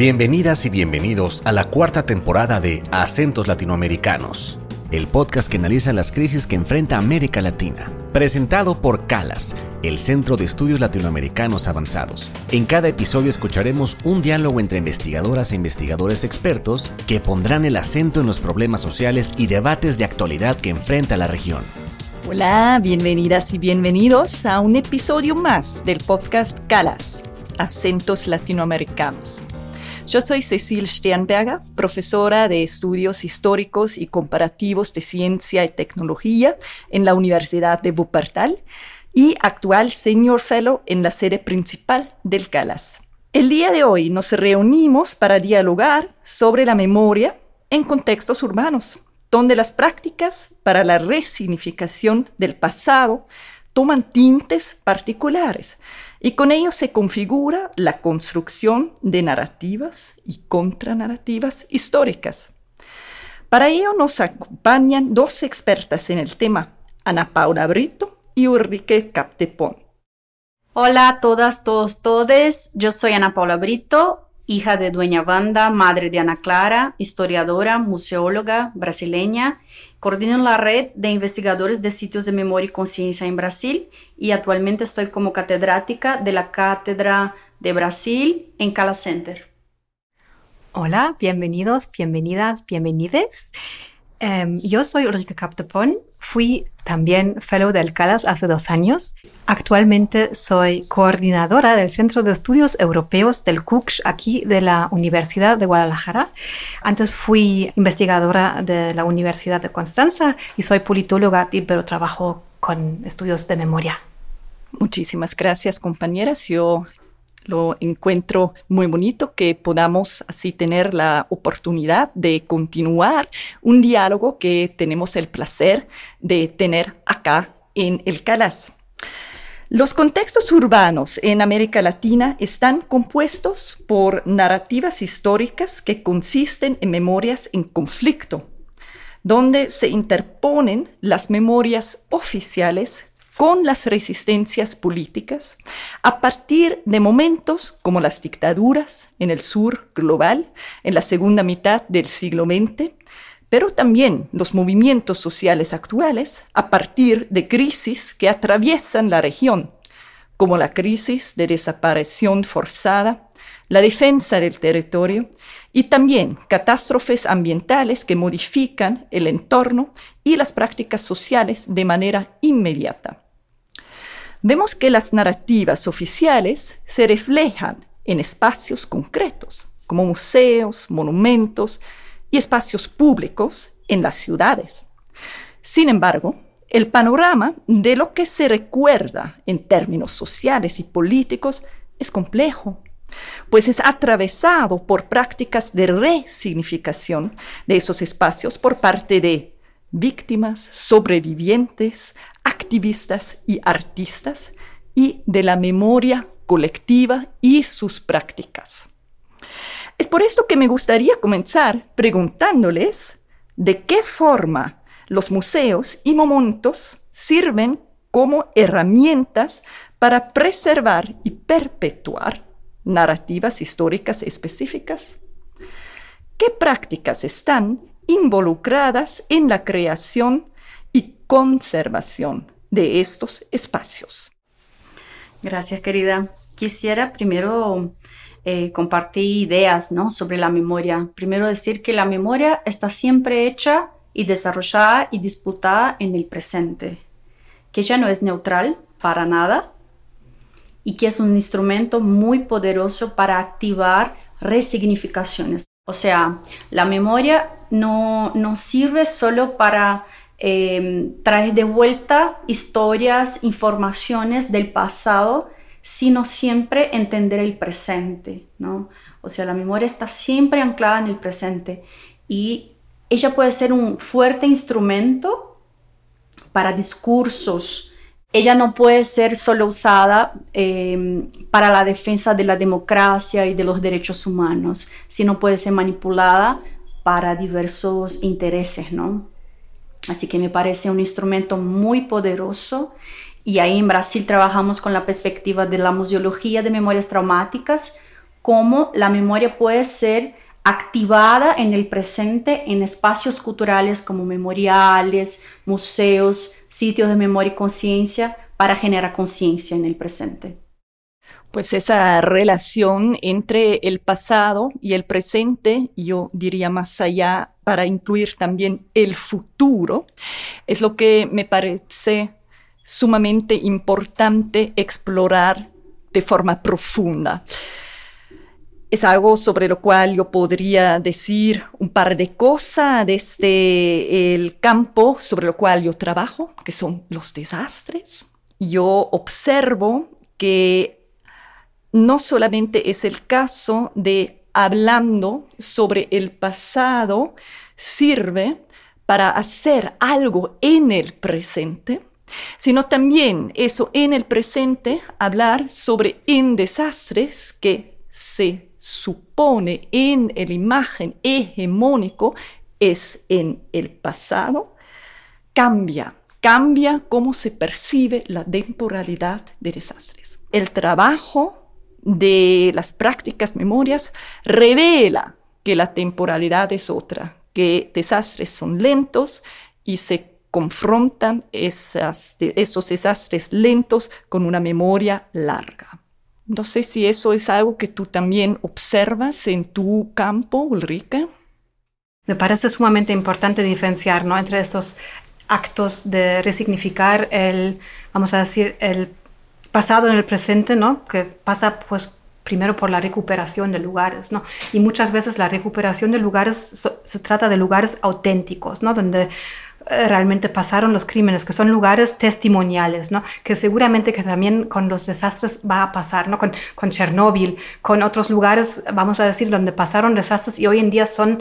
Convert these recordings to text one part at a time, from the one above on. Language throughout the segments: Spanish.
Bienvenidas y bienvenidos a la cuarta temporada de Acentos Latinoamericanos, el podcast que analiza las crisis que enfrenta América Latina. Presentado por CALAS, el Centro de Estudios Latinoamericanos Avanzados. En cada episodio escucharemos un diálogo entre investigadoras e investigadores expertos que pondrán el acento en los problemas sociales y debates de actualidad que enfrenta la región. Hola, bienvenidas y bienvenidos a un episodio más del podcast CALAS, Acentos Latinoamericanos. Yo soy Cecil Sternberger, profesora de Estudios Históricos y Comparativos de Ciencia y Tecnología en la Universidad de Wuppertal y actual Senior Fellow en la sede principal del CALAS. El día de hoy nos reunimos para dialogar sobre la memoria en contextos urbanos, donde las prácticas para la resignificación del pasado toman tintes particulares y con ello se configura la construcción de narrativas y contranarrativas históricas. Para ello nos acompañan dos expertas en el tema, Ana Paula Brito y Ulrike Captepón. Hola a todas, todos, todes. Yo soy Ana Paula Brito, hija de Dueña Banda, madre de Ana Clara, historiadora, museóloga brasileña. Coordino la red de investigadores de sitios de memoria y conciencia en Brasil y actualmente estoy como catedrática de la Cátedra de Brasil en Cala Center. Hola, bienvenidos, bienvenidas, bienvenides. Em, yo soy Ulrike Captepon, fui también fellow del CALAS hace dos años. Actualmente soy coordinadora del Centro de Estudios Europeos del CUCS aquí de la Universidad de Guadalajara. Antes fui investigadora de la Universidad de Constanza y soy politóloga, pero trabajo con estudios de memoria. Muchísimas gracias, compañeras. Yo lo encuentro muy bonito que podamos así tener la oportunidad de continuar un diálogo que tenemos el placer de tener acá en el Calas. Los contextos urbanos en América Latina están compuestos por narrativas históricas que consisten en memorias en conflicto, donde se interponen las memorias oficiales con las resistencias políticas a partir de momentos como las dictaduras en el sur global en la segunda mitad del siglo XX, pero también los movimientos sociales actuales a partir de crisis que atraviesan la región, como la crisis de desaparición forzada, la defensa del territorio y también catástrofes ambientales que modifican el entorno y las prácticas sociales de manera inmediata vemos que las narrativas oficiales se reflejan en espacios concretos, como museos, monumentos y espacios públicos en las ciudades. Sin embargo, el panorama de lo que se recuerda en términos sociales y políticos es complejo, pues es atravesado por prácticas de resignificación de esos espacios por parte de víctimas, sobrevivientes, activistas y artistas y de la memoria colectiva y sus prácticas. Es por esto que me gustaría comenzar preguntándoles de qué forma los museos y momentos sirven como herramientas para preservar y perpetuar narrativas históricas específicas. ¿Qué prácticas están involucradas en la creación y conservación de estos espacios. Gracias, querida. Quisiera primero eh, compartir ideas ¿no? sobre la memoria. Primero decir que la memoria está siempre hecha y desarrollada y disputada en el presente, que ella no es neutral para nada y que es un instrumento muy poderoso para activar resignificaciones. O sea, la memoria no, no sirve solo para Em, traer de vuelta historias, informaciones del pasado, sino siempre entender el presente, ¿no? O sea, la memoria está siempre anclada en el presente y ella puede ser un fuerte instrumento para discursos. Ella no puede ser solo usada em, para la defensa de la democracia y de los derechos humanos, sino puede ser manipulada para diversos intereses, ¿no? Así que me parece un instrumento muy poderoso y ahí en Brasil trabajamos con la perspectiva de la museología de memorias traumáticas cómo la memoria puede ser activada en el presente en espacios culturales como memoriales, museos, sitios de memoria y conciencia para generar conciencia en el presente. Pues esa relación entre el pasado y el presente, yo diría más allá para incluir también el futuro, es lo que me parece sumamente importante explorar de forma profunda. Es algo sobre lo cual yo podría decir un par de cosas desde el campo sobre lo cual yo trabajo, que son los desastres. Yo observo que no solamente es el caso de hablando sobre el pasado, sirve para hacer algo en el presente, sino también eso en el presente, hablar sobre en desastres que se supone en la imagen hegemónico es en el pasado, cambia, cambia cómo se percibe la temporalidad de desastres. El trabajo de las prácticas memorias revela que la temporalidad es otra, que desastres son lentos y se confrontan esos desastres lentos con una memoria larga. No sé si eso es algo que tú también observas en tu campo, Ulrike. Me parece sumamente importante diferenciar ¿no? entre estos actos de resignificar el, vamos a decir, el pasado en el presente, ¿no? que pasa pues primero por la recuperación de lugares, ¿no? Y muchas veces la recuperación de lugares se trata de lugares auténticos, ¿no? Donde eh, realmente pasaron los crímenes, que son lugares testimoniales, ¿no? Que seguramente que también con los desastres va a pasar, ¿no? Con, con Chernóbil, con otros lugares, vamos a decir, donde pasaron desastres y hoy en día son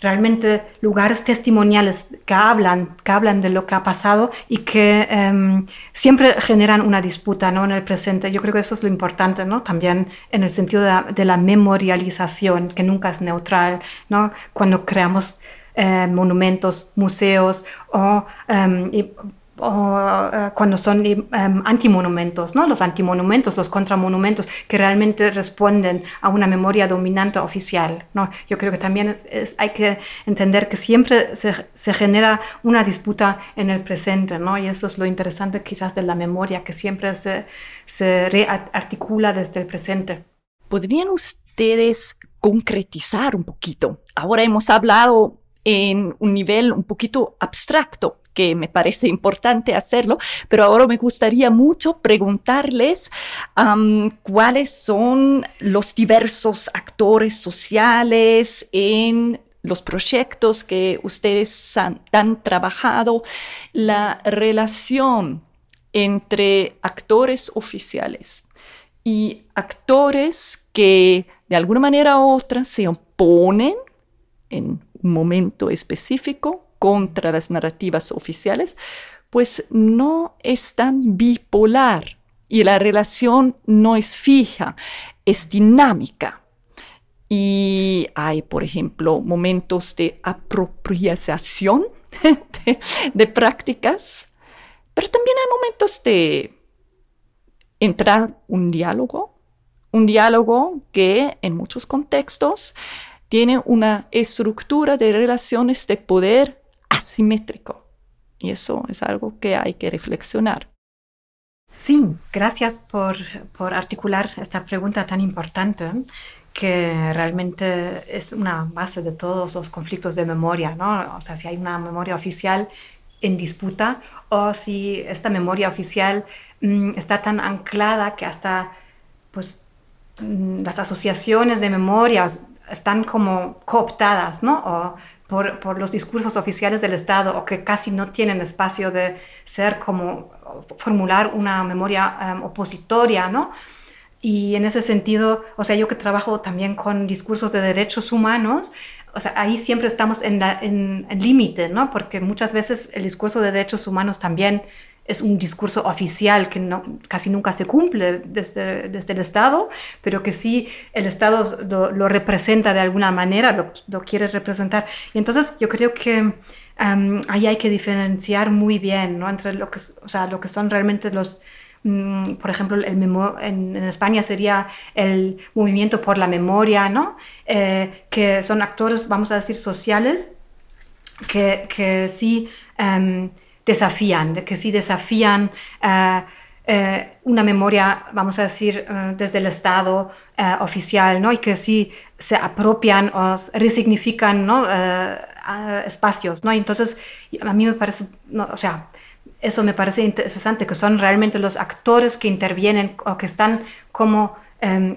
realmente lugares testimoniales que hablan, que hablan de lo que ha pasado y que em, siempre generan una disputa ¿no? en el presente. Yo creo que eso es lo importante, ¿no? también en el sentido de la, memorialización, que nunca es neutral, ¿no? cuando creamos eh, monumentos, museos o em, eh, cuando son um, antimonumentos, ¿no? los antimonumentos, los contramonumentos, que realmente responden a una memoria dominante oficial. ¿no? Yo creo que también hay que entender que siempre se, se, genera una disputa en el presente, ¿no? y eso es lo interesante quizás de la memoria, que siempre se, se rearticula desde el presente. ¿Podrían ustedes concretizar un poquito? Ahora hemos hablado en un nivel un poquito abstracto que me parece importante hacerlo, pero ahora me gustaría mucho preguntarles cuáles son los diversos actores sociales en los proyectos que ustedes han, han trabajado, la relación entre actores oficiales y actores que de alguna manera u otra se oponen en un momento específico contra las narrativas oficiales, pues no es tan bipolar y la relación no es fija, es dinámica. Y hay, por ejemplo, momentos de apropiación de, prácticas, pero también hay momentos de entrar un diálogo, un diálogo que en muchos contextos tiene una estructura de relaciones de poder asimétrico. Y eso es algo que hay que reflexionar. Sí, gracias por, por articular esta pregunta tan importante que realmente es una base de todos los conflictos de memoria, ¿no? O sea, si hay una memoria oficial en disputa o si esta memoria oficial mm, está tan anclada que hasta pues mm, las asociaciones de memorias están como cooptadas, ¿no? Por, los discursos oficiales del Estado o que casi no tienen espacio de ser como formular una memoria em, opositoria, ¿no? Y en ese sentido, o sea, yo que trabajo también con discursos de derechos humanos, o sea, ahí siempre estamos en, en, en límite, ¿no? Porque muchas veces el discurso de derechos humanos también es un discurso oficial que no, casi nunca se cumple desde, desde, el Estado, pero que sí el Estado lo, representa de alguna manera, lo, lo, quiere representar. Y entonces yo creo que ahí hay que diferenciar muy bien ¿no? entre lo que, o sea, lo que son realmente los mm, por ejemplo, el en, España sería el movimiento por la memoria, ¿no? Eh, que son actores, vamos a decir, sociales, que, que sí em, desafían, que sí desafían eh, eh, una memoria, vamos a decir, desde el Estado oficial, ¿no? Y que sí se apropian o resignifican, ¿no? espacios, ¿no? entonces, a mí me parece, o sea, eso me parece interesante, que son realmente los actores que intervienen o que están como em,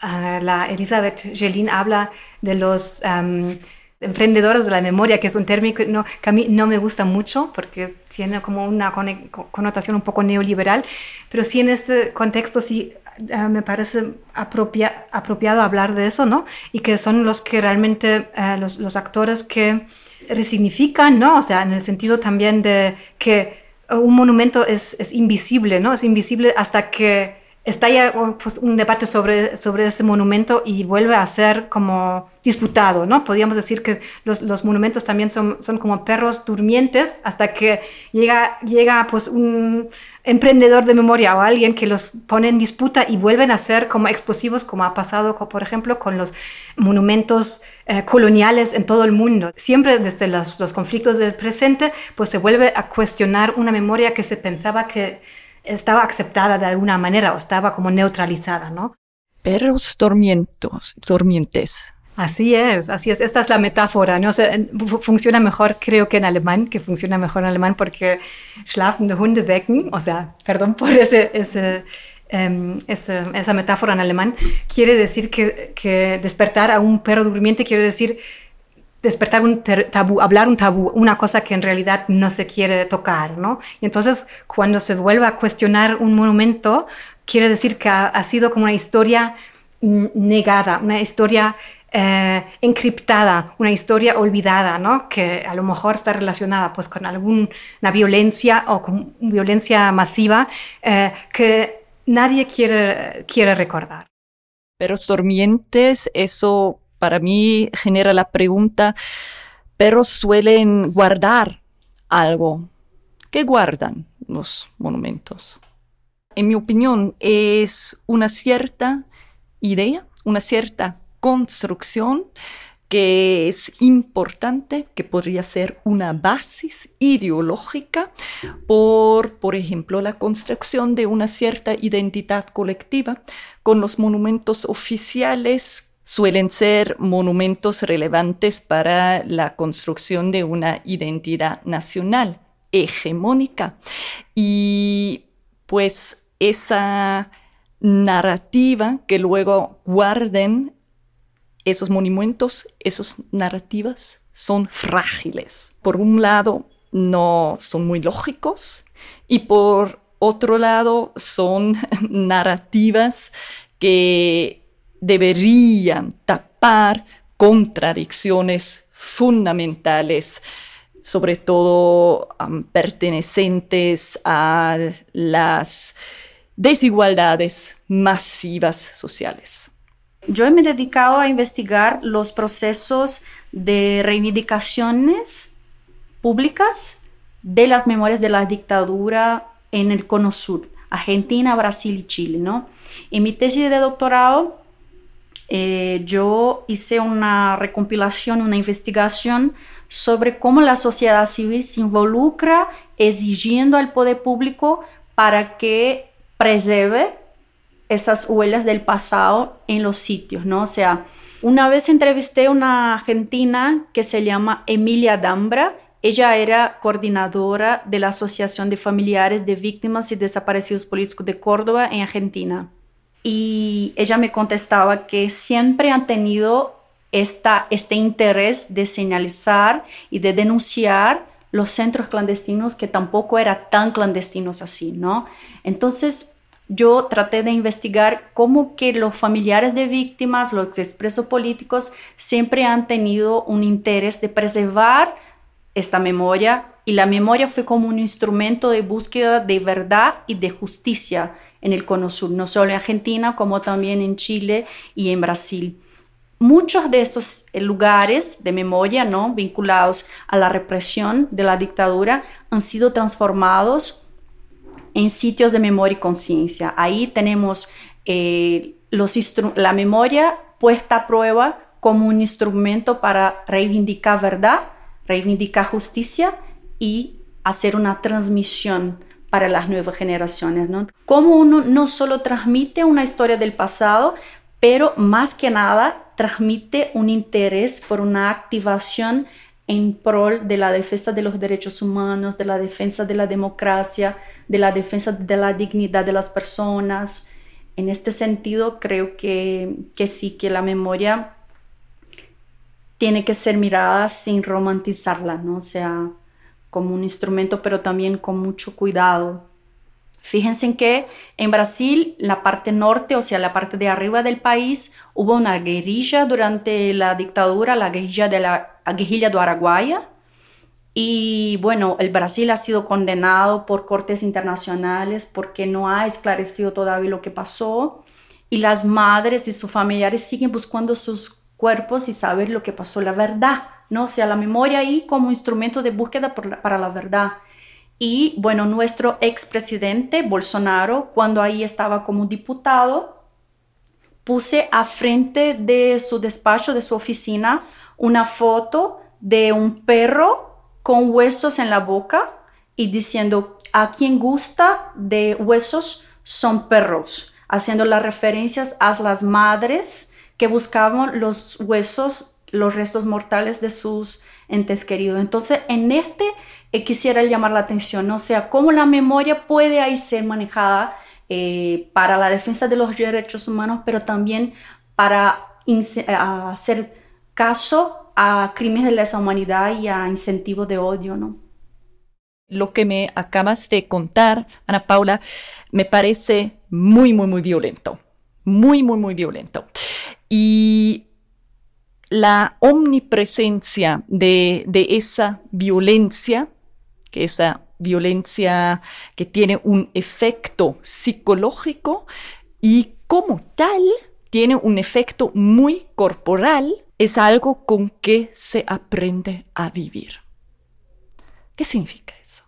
la Elizabeth Gelin habla de los em, emprendedores de la memoria, que es un término que, no, que, a mí no me gusta mucho porque tiene como una connotación un poco neoliberal, pero sí en este contexto sí eh, me parece apropiado hablar de eso, ¿no? Y que son los que realmente, eh, los, los actores que resignifican, ¿no? O sea, en el sentido también de que un monumento es, es, invisible, ¿no? Es invisible hasta que estalla pues, un debate sobre, sobre este monumento y vuelve a ser como disputado, ¿no? Podríamos decir que los, los monumentos también son, son como perros durmientes hasta que llega, llega pues un emprendedor de memoria o alguien que los pone en disputa y vuelven a ser como explosivos, como ha pasado, por ejemplo, con los monumentos eh, coloniales en todo el mundo. Siempre desde los, los conflictos del presente, pues se vuelve a cuestionar una memoria que se pensaba que estaba aceptada de alguna manera o estaba como neutralizada, ¿no? Perros dormientos, dormientes. Así es, así es. Esta es la metáfora, ¿no? funciona mejor, creo que en alemán, que funciona mejor en alemán porque schlafende Hunde wecken, o sea, perdón por ese, ese, em, esa metáfora en alemán, quiere decir que, que, despertar a un perro durmiente quiere decir despertar un tabú, hablar un tabú, una cosa que en realidad no se quiere tocar, ¿no? Y entonces cuando se vuelve a cuestionar un monumento, quiere decir que ha, ha sido como una historia negada, una historia eh, encriptada, una historia olvidada, ¿no? que a lo mejor está relacionada pues, con alguna violencia o con violencia masiva eh, que nadie quiere, quiere recordar. Perros dormientes, eso para mí genera la pregunta, perros suelen guardar algo. ¿Qué guardan los monumentos? En mi opinión, es una cierta idea, una cierta construcción que es importante, que podría ser una base ideológica por, por ejemplo, la construcción de una cierta identidad colectiva. Con los monumentos oficiales suelen ser monumentos relevantes para la construcción de una identidad nacional hegemónica. Y pues esa narrativa que luego guarden esos monumentos, esas narrativas son frágiles. Por un lado, no son muy lógicos y por otro lado, son narrativas que deberían tapar contradicciones fundamentales, sobre todo pertenecientes a las desigualdades masivas sociales. Yo me he dedicado a investigar los procesos de reivindicaciones públicas de las memorias de la dictadura en el Cono Sur, Argentina, Brasil y Chile. ¿no? En mi tesis de doctorado, eh, yo hice una recompilación, una investigación sobre cómo la sociedad civil se involucra exigiendo al poder público para que preserve esas huellas del pasado en los sitios, ¿no? O sea, una vez entrevisté a una argentina que se llama Emilia Dambra. Ella era coordinadora de la Asociación de Familiares de Víctimas y Desaparecidos Políticos de Córdoba en Argentina. Y ella me contestaba que siempre han tenido esta, este interés de señalizar y de denunciar los centros clandestinos que tampoco eran tan clandestinos así, ¿no? Entonces, yo traté de investigar cómo que los familiares de víctimas, los expresos políticos, siempre han tenido un interés de preservar esta memoria y la memoria fue como un instrumento de búsqueda de verdad y de justicia en el Cono Sur, no solo en Argentina, como también en Chile y en Brasil. Muchos de estos lugares de memoria ¿no? vinculados a la represión de la dictadura han sido transformados en sitios de memoria y conciencia. Ahí tenemos eh, la memoria puesta a prueba como un instrumento para reivindicar verdad, reivindicar justicia y hacer una transmisión para las nuevas generaciones. ¿no? Cómo uno no solo transmite una historia del pasado, pero más que nada transmite un interés por una activación en pro de la defensa de los derechos humanos, de la defensa de la democracia, de la defensa de la dignidad de las personas. En este sentido, creo que, que sí, que la memoria tiene que ser mirada sin romantizarla, ¿no? O sea, como un instrumento, pero también con mucho cuidado. Fíjense en que en Brasil, la parte norte, o sea, la parte de arriba del país, hubo una guerrilla durante la dictadura, la guerrilla de la guerrilla do Araguaia. Y bueno, el Brasil ha sido condenado por cortes internacionales porque no ha esclarecido todavía lo que pasó. Y las madres y sus familiares siguen buscando sus cuerpos y saber lo que pasó, la verdad, ¿no? Sea, la memoria ahí como instrumento de búsqueda para la verdad. Y bueno, nuestro expresidente Bolsonaro, cuando ahí estaba como diputado, puse a frente de su despacho, de su oficina, una foto de un perro con huesos en la boca y diciendo, a quien gusta de huesos son perros, haciendo las referencias a las madres que buscaban los huesos, los restos mortales de sus entes queridos. Entonces, en este eh, quisiera llamar la atención, o sea, cómo la memoria puede ahí ser manejada eh, para la defensa de los derechos humanos, pero también para hacer caso a crímenes de lesa humanidad y a incentivos de odio, ¿no? Lo que me acabas de contar, Ana Paula, me parece muy, muy, muy violento. Muy, muy, muy violento. Y la omnipresencia de, esa violencia, que esa violencia que tiene un efecto psicológico y como tal tiene un efecto muy corporal, es algo con que se aprende a vivir. ¿Qué significa eso?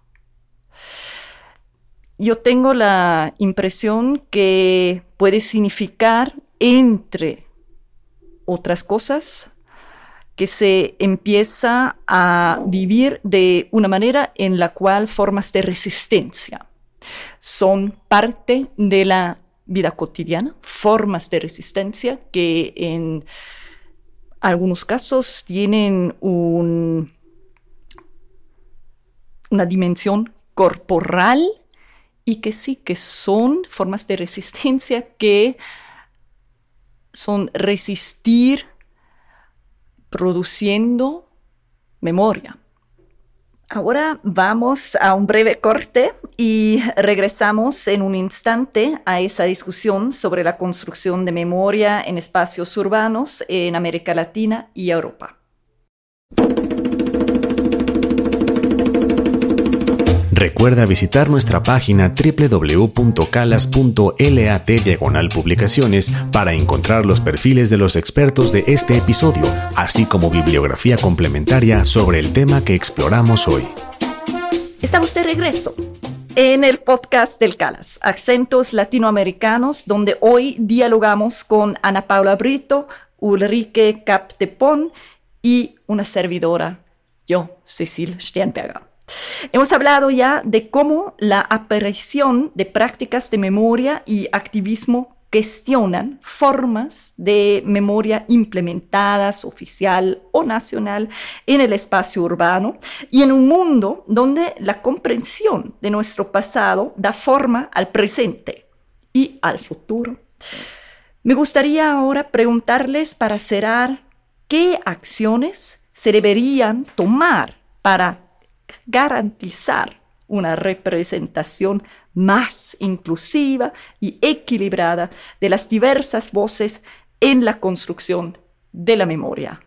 Yo tengo la impresión que puede significar entre otras cosas, que se empieza a vivir de una manera en la cual formas de resistencia. Son parte de la vida cotidiana, formas de resistencia que en algunos casos tienen un, una dimensión corporal y que sí, que son formas de resistencia que son resistir produciendo memoria. Ahora vamos a un breve corte y regresamos en un instante a esa discusión sobre la construcción de memoria en espacios urbanos en América Latina y Europa. Recuerda visitar nuestra página www.calas.lat diagonal publicaciones para encontrar los perfiles de los expertos de este episodio, así como bibliografía complementaria sobre el tema que exploramos hoy. Estamos de regreso en el podcast del Calas, Acentos Latinoamericanos, donde hoy dialogamos con Ana Paula Brito, Ulrike Captepon y una servidora, yo, Cecil Sternberger. Hemos hablado ya de cómo la aparición de prácticas de memoria y activismo cuestionan formas de memoria implementadas, oficial o nacional, en el espacio urbano y en un mundo donde la comprensión de nuestro pasado da forma al presente y al futuro. Me gustaría ahora preguntarles para cerrar qué acciones se deberían tomar para garantizar una representación más inclusiva y equilibrada de las diversas voces en la construcción de la memoria.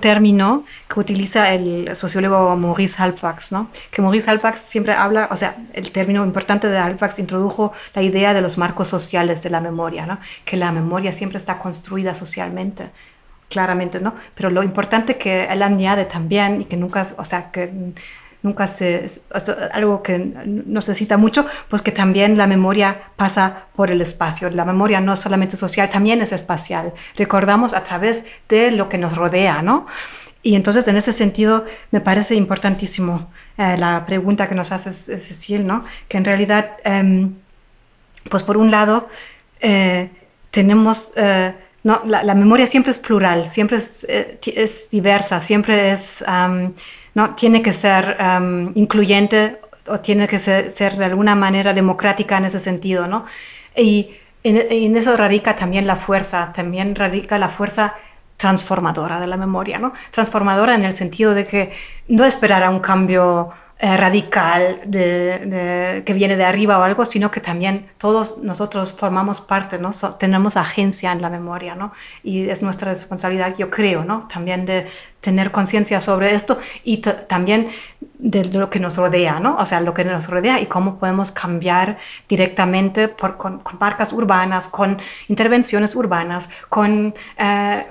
Término que utiliza el sociólogo Maurice Halbwachs, ¿no? Que Maurice Halbwachs siempre habla, o sea, el término importante de Halbwachs introdujo la idea de los marcos sociales de la memoria, ¿no? Que la memoria siempre está construida socialmente, claramente, ¿no? Pero lo importante que él añade también y que nunca, o sea, que nunca se, algo que no se mucho, pues que también la memoria pasa por el espacio. La memoria no es solamente social, también es espacial. Recordamos a través de lo que nos rodea, ¿no? Y entonces en ese sentido me parece importantísimo eh, la pregunta que nos hace Cecil, ¿no? Que en realidad, em, pues por un lado, eh, tenemos... Eh, no, la, memoria siempre es plural, siempre es, es diversa, siempre es, no, tiene que ser incluyente o tiene que ser, ser, de alguna manera democrática en ese sentido, ¿no? Y en, en, eso radica también la fuerza, también radica la fuerza transformadora de la memoria, ¿no? Transformadora en el sentido de que no esperar a un cambio eh, radical de, que viene de arriba o algo, sino que también todos nosotros formamos parte, ¿no? tenemos agencia en la memoria, ¿no? Y es nuestra responsabilidad, yo creo, ¿no? También de tener conciencia sobre esto y también de, lo que nos rodea, ¿no? O sea, lo que nos rodea y cómo podemos cambiar directamente por, con, marcas urbanas, con intervenciones urbanas, con... Eh,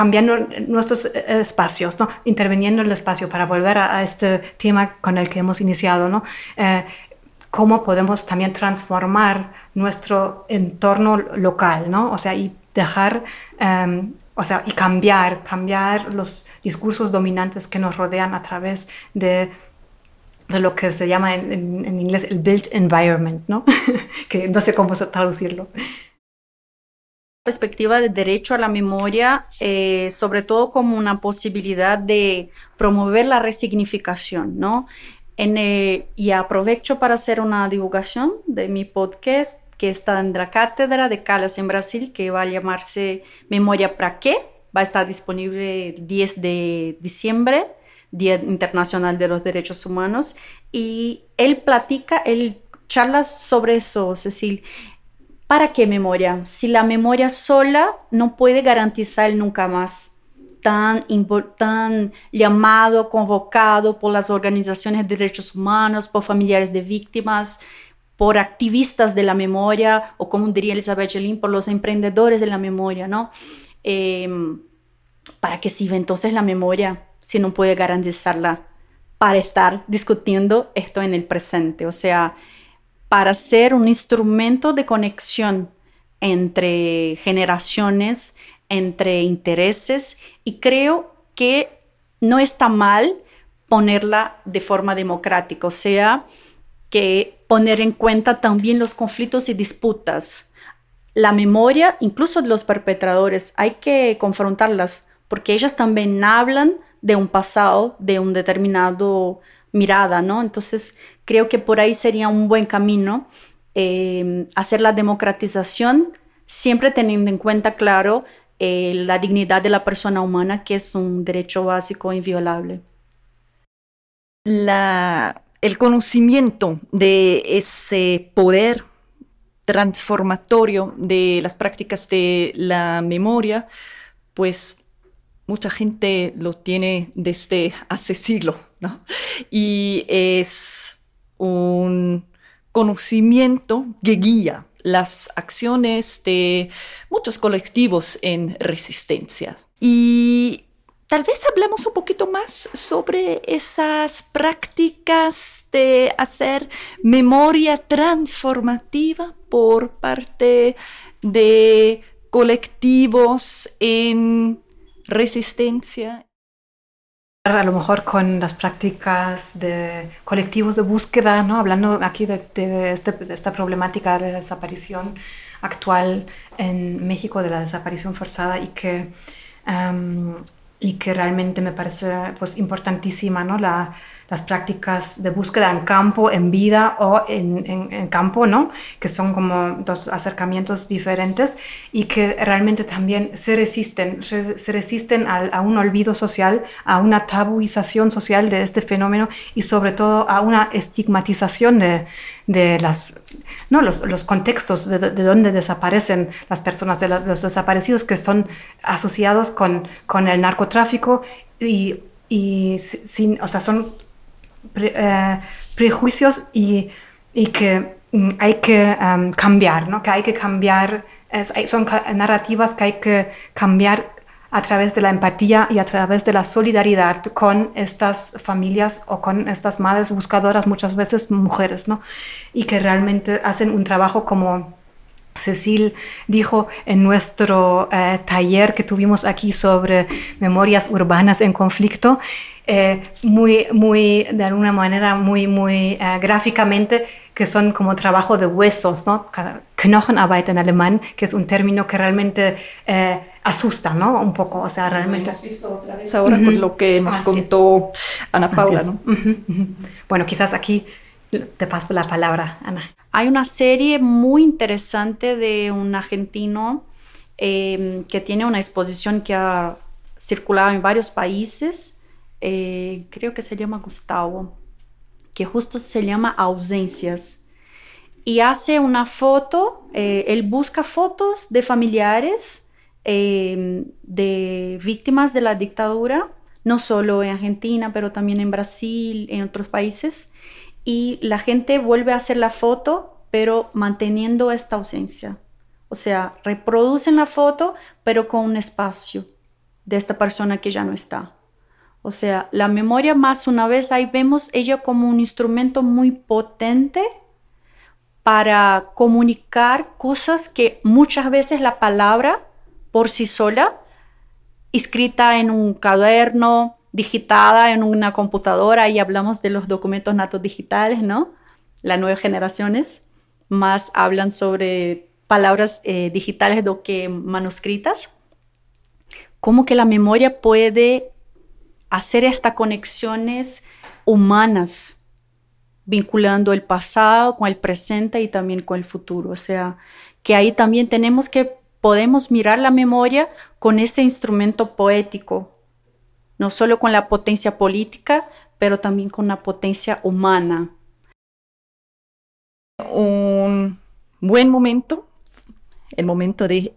cambiando nuestros eh, espacios, ¿no? interviniendo en el espacio para volver a, este tema con el que hemos iniciado, ¿no? Eh, cómo podemos también transformar nuestro entorno local, ¿no? O sea, y dejar, em, o sea, y cambiar, cambiar los discursos dominantes que nos rodean a través de de lo que se llama en, en inglés el built environment, ¿no? que no sé cómo traducirlo perspectiva de derecho a la memoria, eh, sobre todo como una posibilidad de promover la resignificación, ¿no? En, eh, y aprovecho para hacer una divulgación de mi podcast que está en la cátedra de Calas en Brasil, que va a llamarse Memoria para qué. Va a estar disponible el 10 de diciembre, Día Internacional de los Derechos Humanos. Y él platica, él charla sobre eso, Cecil. ¿Para qué memoria? Si la memoria sola no puede garantizar nunca más tan, tan llamado, convocado por las organizaciones de derechos humanos, por familiares de víctimas, por activistas de la memoria, o como diría Elizabeth Jelin, por los emprendedores de la memoria, ¿no? Em, ¿Para qué sirve entonces la memoria si no puede garantizarla para estar discutiendo esto en el presente? O sea, para ser un instrumento de conexión entre generaciones, entre intereses y creo que no está mal ponerla de forma democrática, o sea, que poner en cuenta también los conflictos y disputas. La memoria, incluso de los perpetradores, hay que confrontarlas porque ellas también hablan de un pasado, de un determinado mirada, ¿no? Entonces, creo que por ahí sería un buen camino eh, hacer la democratización, siempre teniendo en cuenta, claro, eh, la dignidad de la persona humana, que es un derecho básico e inviolable. La, el conocimiento de ese poder transformatorio de las prácticas de la memoria, pues mucha gente lo tiene desde hace siglos, ¿no? Y es un conocimiento que guía las acciones de muchos colectivos en resistencia. Y tal vez hablemos un poquito más sobre esas prácticas de hacer memoria transformativa por parte de colectivos en resistencia a lo mejor con las prácticas de colectivos de búsqueda, ¿no? hablando aquí de, este, esta problemática de la desaparición actual en México, de la desaparición forzada y que, y que realmente me parece pues, importantísima ¿no? la, las prácticas de búsqueda en campo, en vida o en, en, campo, ¿no? Que son como dos acercamientos diferentes y que realmente también se resisten, se resisten a, un olvido social, a una tabuización social de este fenómeno y sobre todo a una estigmatización de, de las, no, los, los contextos de, de, donde desaparecen las personas, de los desaparecidos que son asociados con, con el narcotráfico y, y sin, o sea, son eh, prejuicios y, y, que mm, hay que cambiar, ¿no? que hay que cambiar, son narrativas que hay que cambiar a través de la empatía y a través de la solidaridad con estas familias o con estas madres buscadoras, muchas veces mujeres, ¿no? Y que realmente hacen un trabajo como Cecil dijo en nuestro eh, taller que tuvimos aquí sobre memorias urbanas en conflicto, eh, muy, muy, de alguna manera, muy, muy eh, gráficamente, que son como trabajo de huesos, ¿no? Knochenarbeit en alemán, que es un término que realmente asusta, ¿no? Un poco, o sea, realmente. hemos visto otra vez ahora con lo que nos contó Ana Paula, ¿no? Bueno, quizás aquí te paso la palabra, Ana. Hay una serie muy interesante de un argentino em, que tiene una exposición que ha circulado en varios países, eh, creo que se llama Gustavo, que justo se llama Ausencias. Y hace una foto, eh, él busca fotos de familiares em, de víctimas de la dictadura, no solo en Argentina, pero también en Brasil, en otros países y la gente vuelve a hacer la foto, pero manteniendo esta ausencia. O sea, reproducen la foto, pero con un espacio de esta persona que ya no está. O sea, la memoria más una vez ahí vemos ella como un instrumento muy potente para comunicar cosas que muchas veces la palabra por sí sola, escrita en un cuaderno, digitada en una computadora y hablamos de los documentos natos digitales, ¿no? Las nuevas generaciones más hablan sobre palabras eh, digitales do que manuscritas. Cómo que la memoria puede hacer estas conexiones humanas, vinculando el pasado con el presente y también con el futuro. O sea, que ahí también tenemos que podemos mirar la memoria con ese instrumento poético no solo con la potencia política, pero también con la potencia humana. Un buen momento, el momento de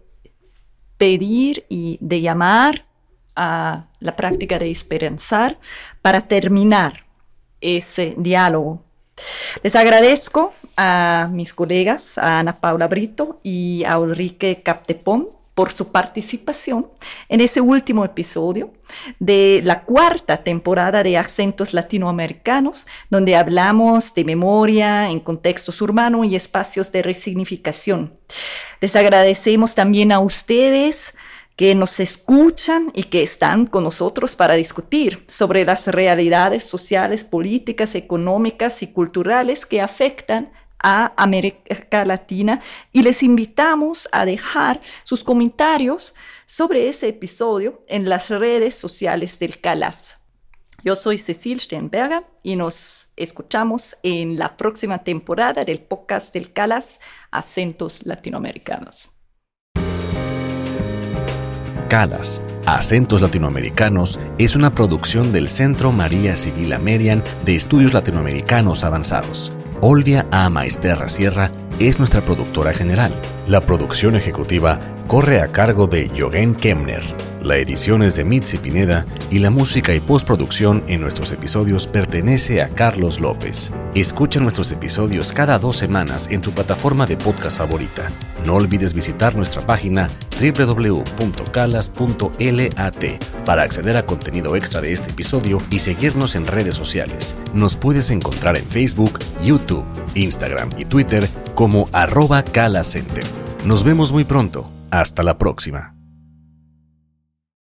pedir y de llamar a la práctica de esperanzar para terminar ese diálogo. Les agradezco a mis colegas, a Ana Paula Brito y a Ulrike Captepón, por su participación en ese último episodio de la cuarta temporada de Acentos Latinoamericanos, donde hablamos de memoria en contextos urbanos y espacios de resignificación. Les agradecemos también a ustedes que nos escuchan y que están con nosotros para discutir sobre las realidades sociales, políticas, económicas y culturales que afectan a América Latina y les invitamos a dejar sus comentarios sobre ese episodio en las redes sociales del CALAS. Yo soy Cecil Steinberger y nos escuchamos en la próxima temporada del podcast del CALAS Acentos Latinoamericanos. CALAS, Acentos Latinoamericanos, es una producción del Centro María Civil Amerian de Estudios Latinoamericanos Avanzados. Olvia A. Maesterra Sierra es nuestra productora general. La producción ejecutiva corre a cargo de Jogen Kemner. La edición es de Mitzi Pineda y la música y postproducción en nuestros episodios pertenece a Carlos López. Escucha nuestros episodios cada dos semanas en tu plataforma de podcast favorita. No olvides visitar nuestra página www.calas.lat para acceder a contenido extra de este episodio y seguirnos en redes sociales. Nos puedes encontrar en Facebook, YouTube, Instagram y Twitter como arroba calacenter. Nos vemos muy pronto. Hasta la próxima.